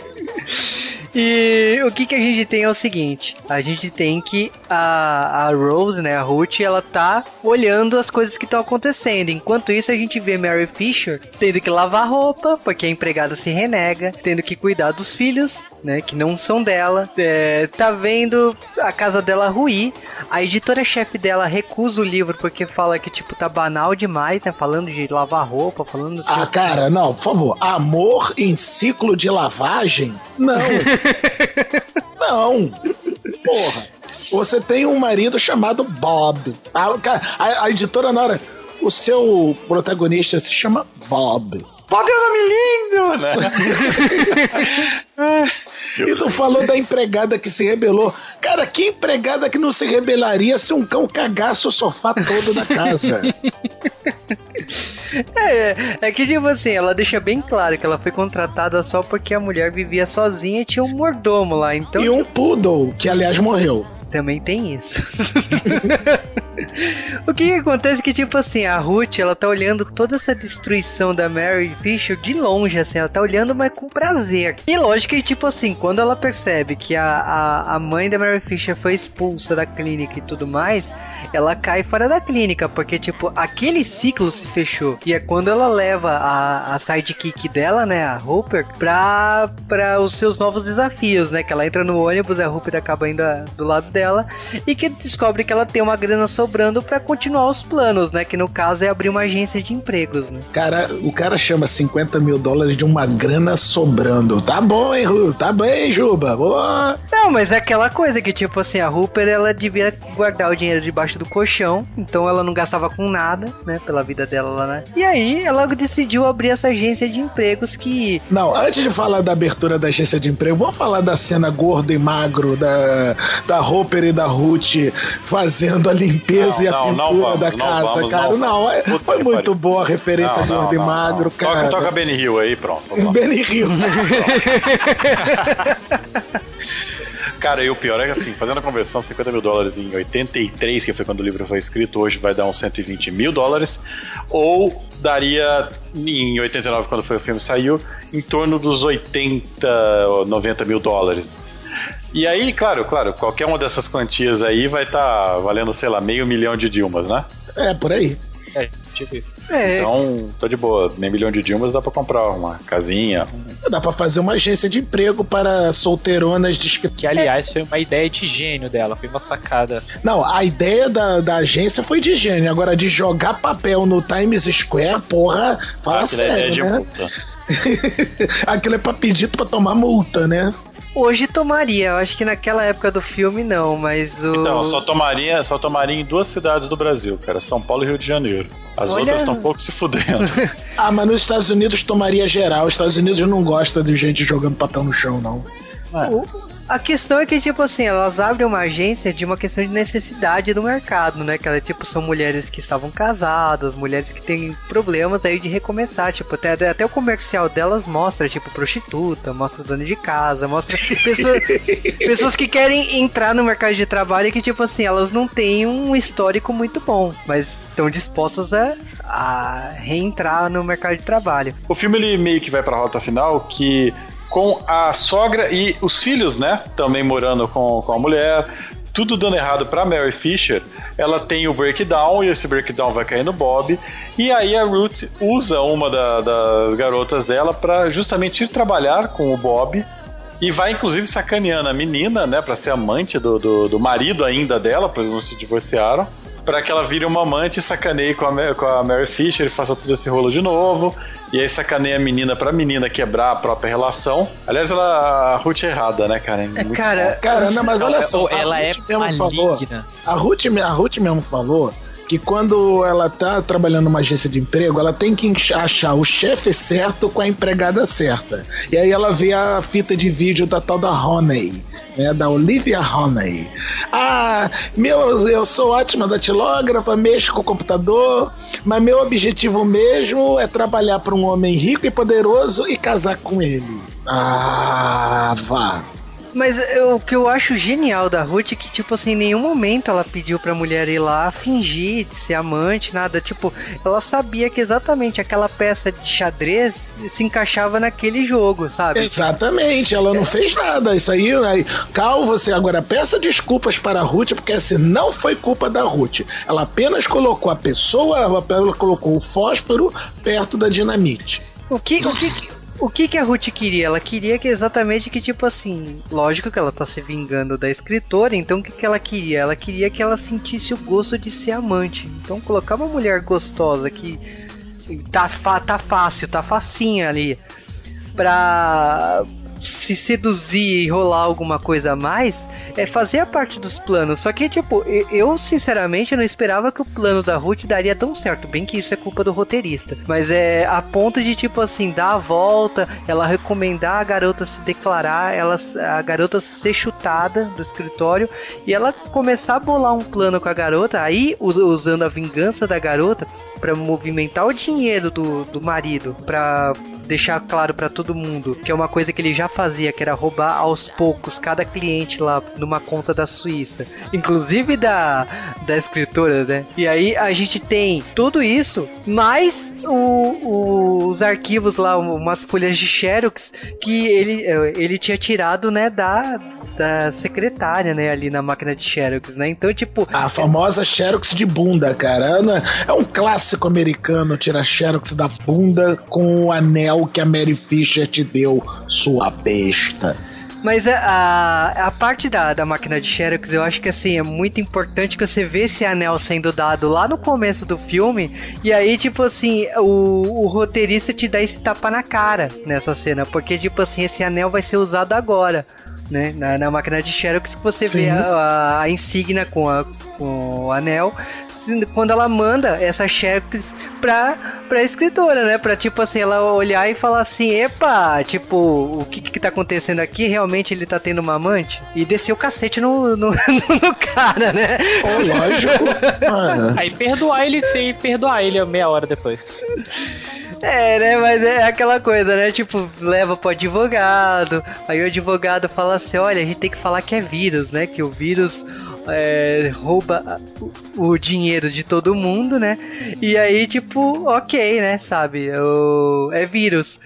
S1: E o que, que a gente tem é o seguinte: a gente tem que a, a Rose, né, a Ruth, ela tá olhando as coisas que estão acontecendo. Enquanto isso, a gente vê Mary Fisher tendo que lavar roupa, porque a empregada se renega, tendo que cuidar dos filhos, né, que não são dela, é, tá vendo a casa dela ruir. A editora-chefe dela recusa o livro porque fala que, tipo, tá banal demais, né, falando de lavar roupa, falando...
S3: Ah, cara, não, por favor. Amor em ciclo de lavagem? Não. não. Porra. Você tem um marido chamado Bob. A, a, a editora na hora. O seu protagonista se chama Bob.
S2: Bob é um nome lindo, né?
S3: e tu falou da empregada que se rebelou. Cara, que empregada que não se rebelaria se um cão cagasse o sofá todo da casa?
S1: É, é que tipo assim, ela deixa bem claro que ela foi contratada só porque a mulher vivia sozinha e tinha um mordomo lá, então...
S3: E um poodle, que aliás morreu
S1: também tem isso. o que, que, acontece é que, tipo assim, a Ruth, ela tá olhando toda essa destruição da Mary Fisher de longe, assim, ela tá olhando, mas com prazer. E lógico que, tipo assim, quando ela percebe que a, a, a mãe da Mary Fisher foi expulsa da clínica e tudo mais, ela cai fora da clínica, porque, tipo, aquele ciclo se fechou. E é quando ela leva a, a sidekick dela, né, a Hooper, pra, pra os seus novos desafios, né? Que ela entra no ônibus, a Hooper acaba indo do lado dela e que descobre que ela tem uma grana sobrando para continuar os planos, né? Que no caso é abrir uma agência de empregos, né?
S3: Cara, o cara chama 50 mil dólares de uma grana sobrando. Tá bom, hein, Ru? Tá bem, Juba? Boa.
S1: Não, mas é aquela coisa que, tipo assim, a Hooper, ela devia guardar o dinheiro debaixo debaixo do colchão, então ela não gastava com nada, né, pela vida dela lá, né? E aí ela decidiu abrir essa agência de empregos que.
S3: Não, antes de falar da abertura da agência de emprego, vamos falar da cena gordo e magro da, da Hopper e da Ruth fazendo a limpeza não, e a não, pintura não vamos, da casa, vamos, cara. Não, é, foi muito boa a referência de gordo e magro, cara.
S2: Toca, toca Benny Hill aí, pronto.
S3: Benny Hill.
S2: Cara, e o pior é que assim, fazendo a conversão, 50 mil dólares em 83, que foi quando o livro foi escrito, hoje vai dar uns 120 mil dólares, ou daria em 89, quando foi o filme saiu, em torno dos 80 ou 90 mil dólares. E aí, claro, claro, qualquer uma dessas quantias aí vai estar tá valendo, sei lá, meio milhão de Dilmas, né?
S3: É, por aí.
S2: É, tipo isso. É. Então, tá de boa. Nem milhão de Dilmas dá pra comprar uma casinha.
S3: Dá pra fazer uma agência de emprego para solteironas de
S4: Que, aliás, foi uma ideia de gênio dela. Foi uma sacada.
S3: Não, a ideia da, da agência foi de gênio. Agora, de jogar papel no Times Square, porra, fala ah, sério, é né? Aquilo é pra pedir pra tomar multa, né?
S1: Hoje tomaria, eu acho que naquela época do filme não, mas o.
S2: Então, só tomaria, só tomaria em duas cidades do Brasil, cara, São Paulo e Rio de Janeiro. As Olha... outras estão um pouco se fudendo.
S3: ah, mas nos Estados Unidos tomaria geral. Os Estados Unidos não gosta de gente jogando papel no chão, não.
S1: É. O, a questão é que, tipo assim, elas abrem uma agência de uma questão de necessidade do mercado, né? Que elas, tipo, são mulheres que estavam casadas, mulheres que têm problemas aí de recomeçar. Tipo, até, até o comercial delas mostra, tipo, prostituta, mostra dona de casa, mostra pessoas, pessoas que querem entrar no mercado de trabalho e que, tipo assim, elas não têm um histórico muito bom, mas estão dispostas a, a reentrar no mercado de trabalho.
S2: O filme, ele meio que vai pra rota final que com a sogra e os filhos, né? Também morando com, com a mulher. Tudo dando errado para Mary Fisher, ela tem o breakdown e esse breakdown vai cair no Bob. E aí a Ruth usa uma da, das garotas dela para justamente ir trabalhar com o Bob e vai inclusive sacaneando a menina, né, para ser amante do, do, do, marido ainda dela, pois não se divorciaram, para que ela vire uma amante e sacaneie com a, com a Mary Fisher e faça tudo esse rolo de novo. E aí sacaneia a menina pra menina quebrar a própria relação. Aliás, ela, a Ruth é errada, né, cara?
S1: É, cara,
S3: cara, não, mas olha só.
S4: Ela é mesmo falou,
S3: a Ruth, a Ruth mesmo falou que quando ela tá trabalhando numa agência de emprego, ela tem que achar o chefe certo com a empregada certa. E aí ela vê a fita de vídeo da tal da Honey né, da Olivia Honey. Ah, meu, eu sou ótima datilógrafa, mexo com o computador, mas meu objetivo mesmo é trabalhar para um homem rico e poderoso e casar com ele. Ah, vá.
S1: Mas eu- o que eu acho genial da Ruth é que, tipo assim, em nenhum momento ela pediu pra mulher ir lá fingir de ser amante, nada. Tipo, ela sabia que exatamente aquela peça de xadrez se encaixava naquele jogo, sabe?
S3: Exatamente, ela não fez nada. Isso aí, aí, Cal, você agora peça desculpas para a Ruth, porque assim, não foi culpa da Ruth. Ela apenas colocou a pessoa, ela colocou o fósforo perto da dinamite.
S1: O que, o que, o que que a Ruth queria? Ela queria que exatamente que, tipo assim, lógico que ela tá se vingando da escritora, então o que, que ela queria? Ela queria que ela sentisse o gosto de ser amante. Então colocar uma mulher gostosa que tá, tá fácil, tá facinha ali, pra se seduzir e rolar alguma coisa a mais, é fazer a parte dos planos. Só que, tipo, eu sinceramente não esperava que o plano da Ruth daria tão certo. Bem que isso é culpa do roteirista. Mas é a ponto de, tipo assim, dar a volta, ela recomendar a garota se declarar, ela, a garota ser chutada do escritório e ela começar a bolar um plano com a garota, aí us- usando a vingança da garota para movimentar o dinheiro do, do marido, para deixar claro para todo mundo que é uma coisa que ele já fazia, que era roubar aos poucos cada cliente lá numa conta da Suíça, inclusive da, da escritora, né? E aí a gente tem tudo isso, mais o- o- os arquivos lá, umas folhas de Xerox que ele, eh, ele tinha tirado, né, da, da secretária, né, ali na máquina de Xerox, né? Então, tipo,
S3: A famosa Xerox de bunda, cara. É- É um clássico americano tirar Xerox da bunda com o anel que a Mary Fisher te deu, sua besta.
S1: Mas a, a, a parte da, da máquina de Xerox, eu acho que assim, é muito importante que você vê esse anel sendo dado lá no começo do filme, e aí, tipo assim, o, o roteirista te dá esse tapa na cara nessa cena, porque, tipo assim, esse anel vai ser usado agora. Né? Na, na máquina de Xerox que você
S3: Sim.
S1: vê a, a, a insígnia com, a, com o anel quando ela manda essa Xerox pra, pra escritora, né? Pra, tipo assim, ela olhar e falar assim, epa, tipo, o que que tá acontecendo aqui? Realmente ele tá tendo uma amante? E descer o cacete no, no, no cara, né?
S3: Ô, lógico.
S4: Aí perdoar ele e perdoar ele meia hora depois.
S1: É, né? Mas é aquela coisa, né? Tipo, leva pro advogado. Aí o advogado fala assim: olha, a gente tem que falar que é vírus, né? Que o vírus é, rouba o, dinheiro de todo mundo, né? E aí, tipo, ok, né? Sabe? O, é vírus.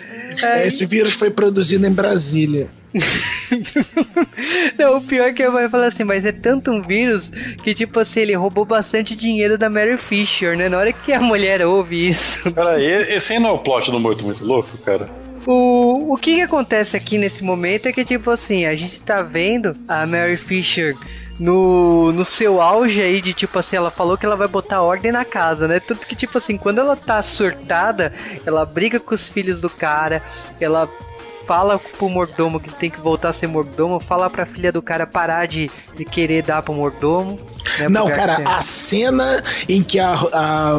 S1: Aí-
S3: Esse vírus foi produzido em Brasília.
S1: Não, o pior é que vai falar assim, mas é tanto um vírus que, tipo assim, ele roubou bastante dinheiro da Mary Fisher, né? Na hora que a mulher ouve isso.
S2: Peraí, esse aí não é o plot do Morto Muito Louco, cara?
S1: O, o que, que acontece aqui nesse momento é que, tipo assim, a gente tá vendo a Mary Fisher no, no seu auge aí de, tipo assim, ela falou que ela vai botar ordem na casa, né? Tanto que, tipo assim, quando ela tá surtada, ela briga com os filhos do cara, ela fala pro mordomo que tem que voltar a ser mordomo, fala pra filha do cara parar de, de querer dar pro mordomo. Né,
S3: Não, cara, a cena em que a, a,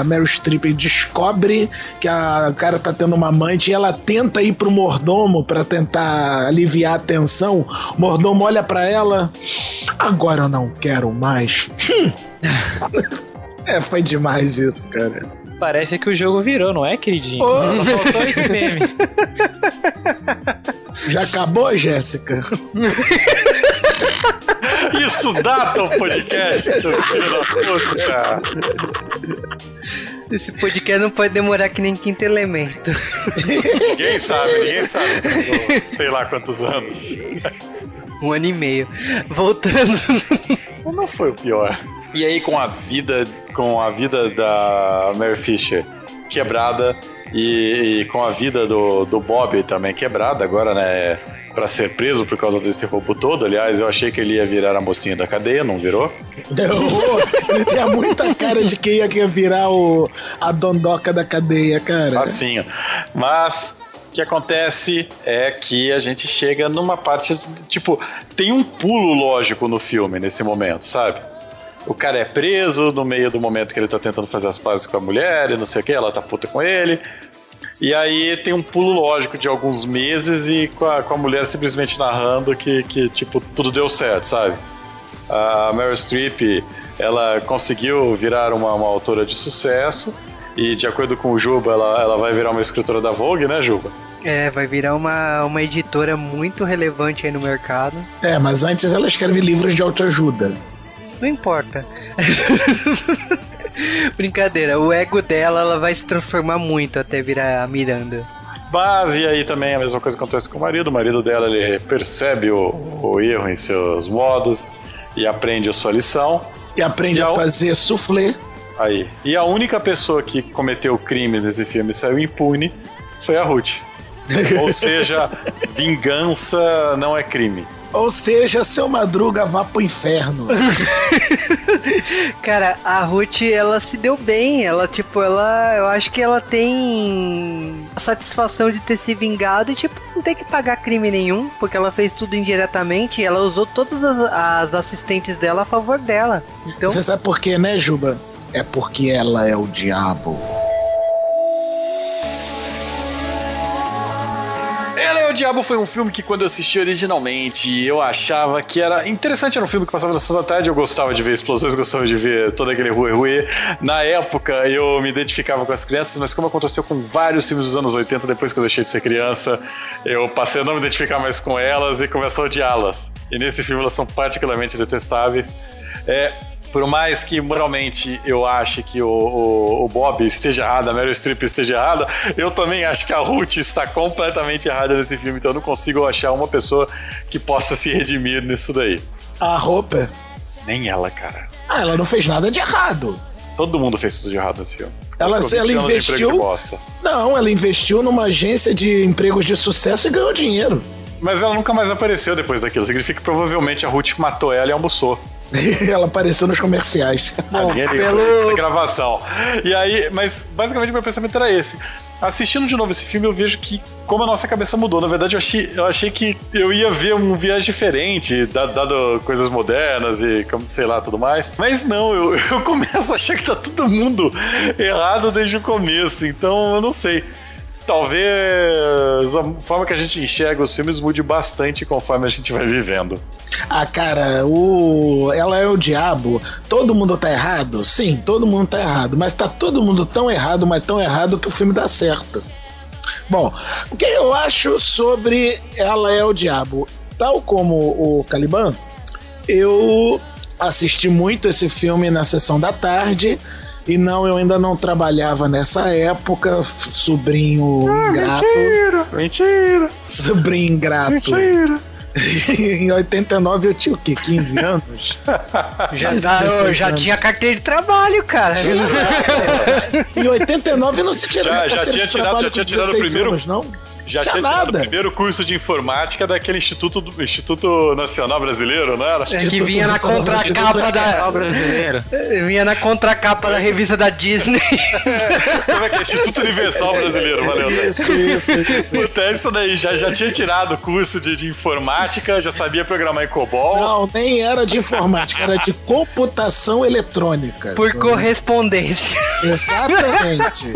S3: a Meryl Streep descobre que a o cara tá tendo uma amante e ela tenta ir pro mordomo pra tentar aliviar a tensão. O mordomo olha pra ela. Agora eu não quero mais. Hum. é, foi demais isso, cara.
S4: Parece que o jogo virou, não é, queridinho?
S3: Ô.
S4: Só faltou esse meme.
S3: Já acabou, Jéssica?
S2: Isso data o podcast, seu filho da puta, cara.
S1: Esse podcast não pode demorar que nem quinto elemento.
S2: Ninguém sabe, ninguém sabe. Sei lá quantos anos.
S1: Um ano e meio. Voltando.
S2: Não foi o pior. E aí com a vida, com a vida da Mary Fisher quebrada e, e com a vida do, do Bob também quebrada agora, né? Pra ser preso por causa desse roubo todo. Aliás, eu achei que ele ia virar a mocinha da cadeia, não virou?
S3: Ô, Ele tinha muita cara de que ia virar o, a dondoca da cadeia, cara.
S2: Facinho. Mas o que acontece é que a gente chega numa parte. Tipo, tem um pulo lógico no filme nesse momento, sabe? O cara é preso no meio do momento que ele tá tentando fazer as pazes com a mulher e não sei o que, ela tá puta com ele. E aí tem um pulo lógico de alguns meses e com a, com a mulher simplesmente narrando que, que, tipo, tudo deu certo, sabe? A Meryl Streep, ela conseguiu virar uma, uma autora de sucesso e de acordo com o Juba, ela, ela vai virar uma escritora da Vogue, né, Juba?
S1: É, vai virar uma, uma editora muito relevante aí no mercado.
S3: É, mas antes ela escreve livros de autoajuda.
S1: Não importa. Brincadeira, o ego dela ela vai se transformar muito até virar a Miranda.
S2: Mas e aí também a mesma coisa acontece com o marido. O marido dela ele percebe o, o erro em seus modos e aprende a sua lição.
S3: E aprende
S2: E
S3: a
S2: a-
S3: fazer soufflé.
S2: Aí. E a única pessoa que cometeu o crime nesse filme e saiu impune foi a Ruth. Ou seja, vingança não é crime.
S3: Ou seja, seu Madruga vá pro inferno.
S1: Cara, a Ruth, ela se deu bem. Ela, tipo, ela. Eu acho que ela tem a satisfação de ter se vingado e, tipo, não tem que pagar crime nenhum, porque ela fez tudo indiretamente e ela usou todas as, as assistentes dela a favor dela. Então.
S3: Você sabe por quê, né, Juba? É porque ela é o diabo.
S2: O Diabo foi um filme que quando eu assisti originalmente eu achava que era interessante, era um filme que passava na sessão da tarde, eu gostava de ver explosões, gostava de ver todo aquele rue rue. Na época eu me identificava com as crianças, mas como aconteceu com vários filmes dos anos 80, depois que eu deixei de ser criança, eu passei a não me identificar mais com elas e começou a odiá-las. E nesse filme elas são particularmente detestáveis. É, por mais que moralmente eu ache que o, o, o Bob esteja errado, a Meryl Streep esteja errada, eu também acho que a Ruth está completamente errada nesse filme, então eu não consigo achar uma pessoa que possa se redimir nisso daí.
S3: A roupa.
S2: Nem ela, cara.
S3: Ah, ela não fez nada de errado.
S2: Todo mundo fez tudo de errado nesse filme.
S3: Ela- ela
S2: 20 anos de
S3: investiu-. Não, ela investiu numa agência de empregos de sucesso e ganhou dinheiro.
S2: Mas ela nunca mais apareceu depois daquilo. Significa que provavelmente a Ruth matou ela e almoçou.
S3: ela apareceu nos comerciais.
S1: Bom,
S2: Ali, ali,
S1: pelo-
S2: essa gravação. E aí, mas basicamente meu pensamento era esse. Assistindo de novo esse filme, eu vejo que como a nossa cabeça mudou. Na verdade, eu achei, eu achei que eu ia ver um viagem diferente, da- dado coisas modernas e, como, sei lá, tudo mais. Mas não, eu, eu começo a achar que tá todo mundo errado desde o começo. Então, eu não sei. Talvez a forma que a gente enxerga os filmes mude bastante conforme a gente vai vivendo.
S3: Ah, cara, o ela é o diabo. Todo mundo tá errado? Sim, todo mundo tá errado. Mas tá todo mundo tão errado, mas tão errado que o filme dá certo. Bom, o que eu acho sobre Ela é o Diabo? Tal como o Caliban, eu assisti muito esse filme na sessão da tarde. E não, eu ainda não trabalhava nessa época, sobrinho ingrato.
S2: Mentira!
S3: Sobrinho ingrato.
S2: Mentira!
S3: em 89 eu tinha o quê? 15 anos?
S1: Já,
S3: Mas
S1: tá- eu
S3: 16
S1: já
S3: anos.
S1: tinha carteira de trabalho, cara.
S3: Em 89 não se tirava
S2: Já- já tinha
S3: de
S2: tirado-
S3: trabalho
S2: já tinha
S3: com
S2: tirado o
S3: 16
S2: primeiro-
S3: anos, não?
S2: Já
S3: Tinha
S2: tinha tirado o
S3: nada.
S2: primeiro curso de informática daquele Instituto, do, Instituto Nacional Brasileiro, não era?
S1: É, que vinha na contracapa da.
S4: brasileiro.
S1: Vinha na contracapa da revista da Disney.
S2: Como é que é? Instituto Universal Brasileiro, valeu. né?
S3: Isso, isso.
S2: Puta, é isso daí, já, já tinha tirado o curso de, de informática, já sabia programar em COBOL.
S3: Não, nem era de informática, era de computação eletrônica.
S1: Por correspondência.
S3: Exatamente.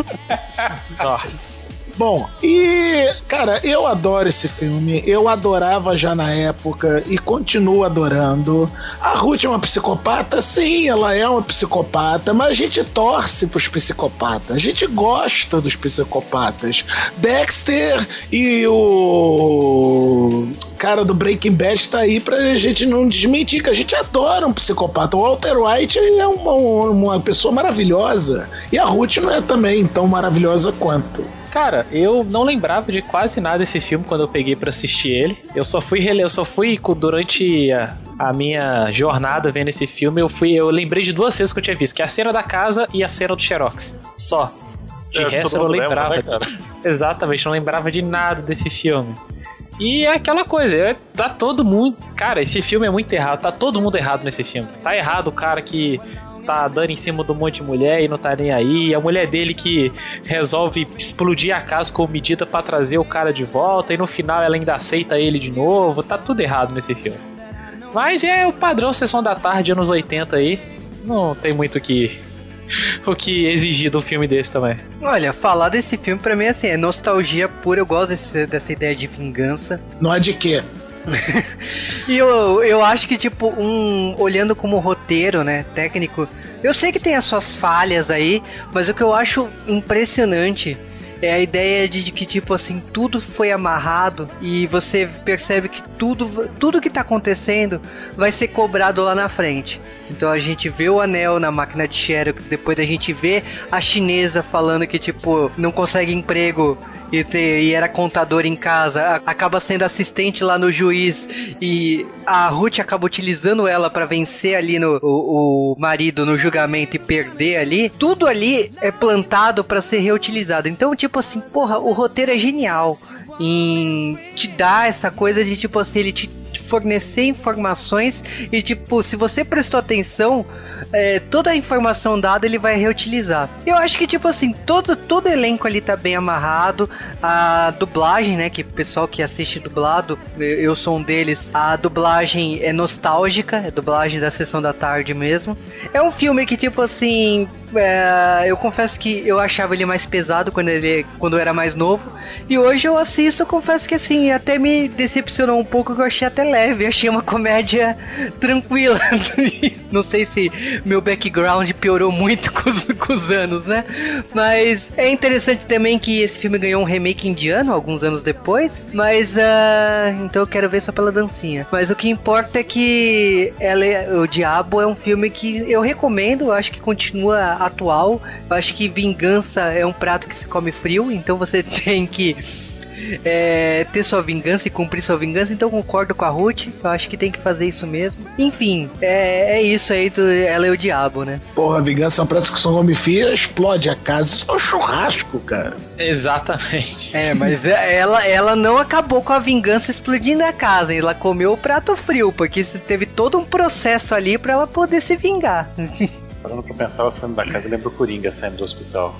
S4: Nossa.
S3: Bom, e, cara, eu adoro esse filme. Eu adorava já na época e continuo adorando. A Ruth é uma psicopata? Sim, ela é uma psicopata, mas a gente torce pros psicopatas. A gente gosta dos psicopatas. Dexter e o cara do Breaking Bad tá aí pra gente não desmentir que a gente adora um psicopata. O Walter White é uma, uma pessoa maravilhosa. E a Ruth não é também tão maravilhosa quanto.
S4: Cara, eu não lembrava de quase nada desse filme quando eu peguei pra assistir ele. Eu só fui rele... eu só fui durante a, a minha jornada vendo esse filme, eu fui, eu lembrei de duas cenas que eu tinha visto, que é a cena da casa e a cena do Xerox. Só. De
S2: É,
S4: resto eu não
S2: mundo lembra,
S4: lembrava.
S2: né?
S4: Exatamente, não lembrava de nada desse filme. E é aquela coisa, é, tá todo mundo. Cara, esse filme é muito errado, tá todo mundo errado nesse filme. Tá errado o cara que tá dando em cima de um monte de mulher e não tá nem aí. A mulher dele que resolve explodir a casa com medida pra trazer o cara de volta e no final ela ainda aceita ele de novo. Tá tudo errado nesse filme. Mas é o padrão Sessão da Tarde, anos 80 aí. Não tem muito o que, o que exigir de um filme desse também.
S1: Olha, falar desse filme pra mim assim, é nostalgia pura. Eu gosto desse- dessa ideia de vingança.
S3: Não é de quê?
S1: E eu, eu acho que, tipo, um. Olhando como roteiro, né? Técnico. Eu sei que tem as suas falhas aí, mas o que eu acho impressionante é a ideia de que, tipo assim, tudo foi amarrado e você percebe que tudo, tudo que tá acontecendo vai ser cobrado lá na frente. Então a gente vê o anel na máquina de Xerox, depois a gente vê a chinesa falando que, tipo, não consegue emprego e, ter, e era contador em casa, acaba sendo assistente lá no juiz e a Ruth acaba utilizando ela para vencer ali no o, o, marido no julgamento e perder ali. Tudo ali é plantado para ser reutilizado. Então, tipo assim, porra, o roteiro é genial em te dar essa coisa de tipo assim, ele te fornecer informações e tipo, se você prestou atenção, é, toda a informação dada ele vai reutilizar. Eu acho que, tipo assim, todo, todo elenco ali tá bem amarrado. A dublagem, né? Que o pessoal que assiste dublado, eu sou um deles. A dublagem é nostálgica, é dublagem da sessão da tarde mesmo. É um filme que, tipo assim, é, eu confesso que eu achava ele mais pesado quando ele quando eu era mais novo. E hoje eu assisto, eu confesso que assim, até me decepcionou um pouco, que eu achei até leve, achei uma comédia tranquila. Não sei se meu background piorou muito com os, com os anos, né? Mas é interessante também que esse filme ganhou um remake indiano alguns anos depois. Mas uh, então eu quero ver só pela dancinha. Mas o que importa é que ela é, o Diabo é um filme que eu recomendo, acho que continua atual. Eu acho que vingança é um prato que se come frio, então você tem que é, ter sua vingança e cumprir sua vingança, então concordo com a Ruth. Eu acho que tem que fazer isso mesmo. Enfim, é, é isso aí do Ela é o Diabo, né?
S3: Porra, vingança é um prato que são come frio, explode a casa. Isso é um churrasco, cara.
S4: Exatamente.
S1: É, mas é, ela, ela não acabou com a vingança explodindo a casa. Ela comeu o prato frio, porque isso teve todo um processo ali para ela poder se vingar.
S2: Parando pra pensar, ela saindo da casa, lembra o Coringa saindo do hospital.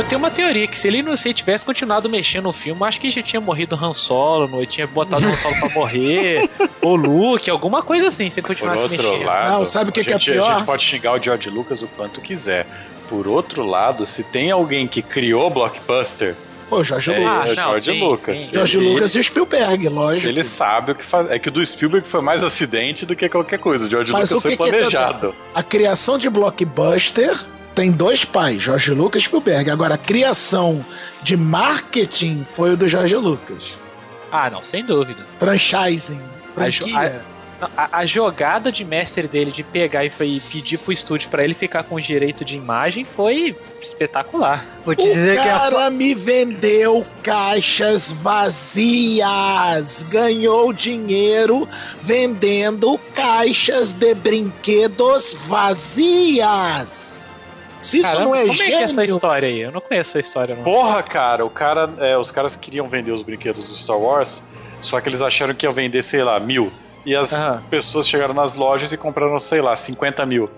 S4: Eu tenho uma teoria que se ele não se tivesse continuado mexendo no filme, acho que já tinha morrido Han Solo, não tinha botado o Han Solo pra morrer, ou Luke, alguma coisa assim, se ele continuasse
S2: Por outro
S4: mexendo.
S2: lado,
S3: Não, sabe o que que é pior?
S2: A gente pode xingar o George Lucas o quanto quiser. Por outro lado, se tem alguém que criou Blockbuster,
S3: Pô, Jorge
S2: é,
S3: Lucas.
S4: Ah,
S2: é o
S4: não,
S2: George
S4: sim,
S2: Lucas.
S4: sim.
S3: Jorge
S2: Ele-
S3: Lucas e Spielberg, lógico.
S2: Ele sabe o que faz. É que o do Spielberg foi mais acidente do que qualquer coisa. O George
S3: Mas
S2: Lucas
S3: o que
S2: foi
S3: que
S2: planejado.
S3: acontece? A criação de blockbuster tem dois pais, Jorge Lucas e Spielberg. Agora, a criação de marketing foi o do Jorge Lucas.
S4: Ah, não, sem dúvida.
S3: Franchising.
S4: A
S3: Franquia.
S4: Não, A, a jogada de mestre dele de pegar e foi pedir pro estúdio pra ele ficar com direito de imagem foi espetacular.
S1: Vou te
S3: O
S1: dizer que a
S3: cara me vendeu caixas vazias. Ganhou dinheiro vendendo caixas de brinquedos vazias. Se isso
S4: Caramba,
S3: não é
S4: como é que é essa
S3: gênio,
S4: história aí? Eu não conheço essa história, não.
S2: Porra, cara, o cara. é, os caras queriam vender os brinquedos do Star Wars, só que eles acharam que iam vender, sei lá, mil. E as
S4: Aham.
S2: pessoas chegaram nas lojas e compraram, sei lá, 50 mil.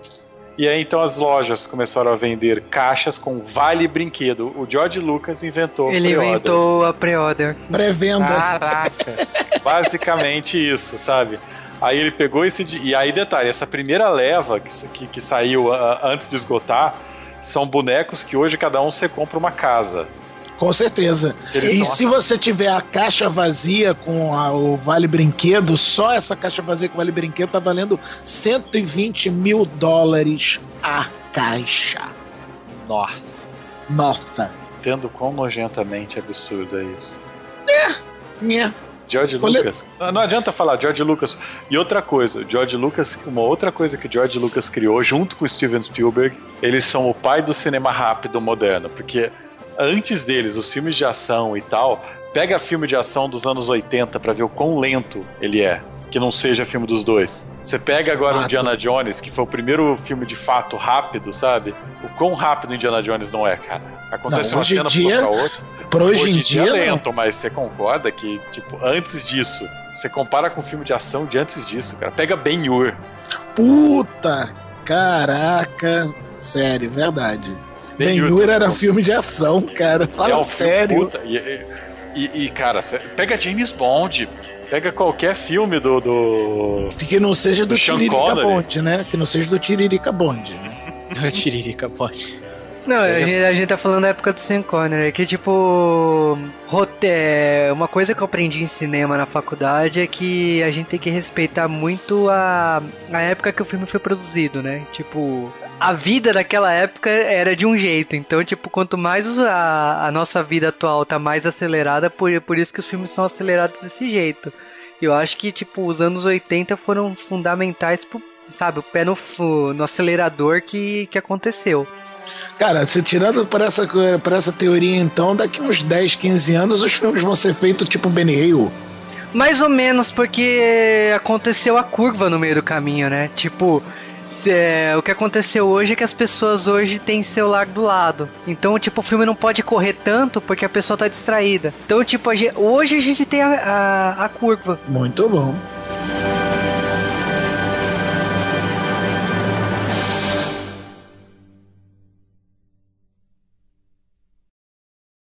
S2: E aí então as lojas começaram a vender caixas com vale brinquedo. O George Lucas inventou.
S1: ele inventou a pre-order.
S3: pré-venda.
S4: Caraca.
S2: Basicamente isso, sabe? Aí ele pegou esse. E aí, detalhe, essa primeira leva que, que, que saiu antes de esgotar são bonecos que hoje cada um você compra uma casa.
S3: Com certeza.
S2: Eles
S3: e se você tiver a caixa vazia com a- o Vale Brinquedo, só essa caixa vazia com o Vale Brinquedo tá valendo 120 mil dólares a caixa.
S4: Nossa.
S3: Nossa.
S2: Entendo quão nojentamente absurdo é isso.
S3: Nhé.
S2: George
S3: Olha-
S2: Lucas. Ah, Não adianta falar George Lucas. E outra coisa, George Lucas, uma outra coisa que George Lucas criou junto com Steven Spielberg, eles são o pai do cinema rápido moderno, porque antes deles, os filmes de ação e tal, pega filme de ação dos anos 80 pra ver o quão lento ele é, que não seja filme dos dois. Você pega agora o. Indiana Jones, que foi o primeiro filme de fato rápido, sabe? O quão rápido Indiana Jones não é, cara. Acontece
S3: Não,
S2: uma
S3: hoje
S2: cena
S3: dia-
S2: pra outra.
S3: Pra hoje, em
S2: é
S3: dia, não.
S2: lento, mas você concorda que, tipo, antes disso, você compara com o filme de ação de antes disso, cara. Pega Ben Hur.
S3: Puta! Caraca! Sério, verdade.
S2: Ben-Hur,
S3: Ben-Hur era filme de ação, cara. Fala
S2: é um filme
S3: sério.
S2: puta. E, e- e, cara, pega James Bond. Pega qualquer filme do. do...
S3: Que não seja do
S2: Do Sean
S3: Tiririca
S2: Connery.
S3: Bond, né? Que não seja do Tiririca Bond. né?
S4: Tiririca pode.
S1: Não, a gente, a gente tá falando da época do Sean Connery, que tipo. rote- é, Uma coisa que eu aprendi em cinema na faculdade é que a gente tem que respeitar muito a, a época que o filme foi produzido, né? Tipo. A vida daquela época era de um jeito, então, tipo, quanto mais a, a nossa vida atual tá mais acelerada, por, por isso que os filmes são acelerados desse jeito. Eu acho que, tipo, os anos 80 foram fundamentais pro, sabe, o pé no, no acelerador que, que aconteceu.
S3: Cara, se tirando por essa, por essa teoria, então, daqui uns 10, 15 anos os filmes vão ser feitos tipo Benny Hill.
S1: Mais ou menos, porque aconteceu a curva no meio do caminho, né? Tipo, é, o que aconteceu hoje é que as pessoas hoje têm celular do lado. Então, tipo, o filme não pode correr tanto porque a pessoa tá distraída. Então, tipo, a gen- hoje a gente tem a, a, a curva.
S3: Muito bom.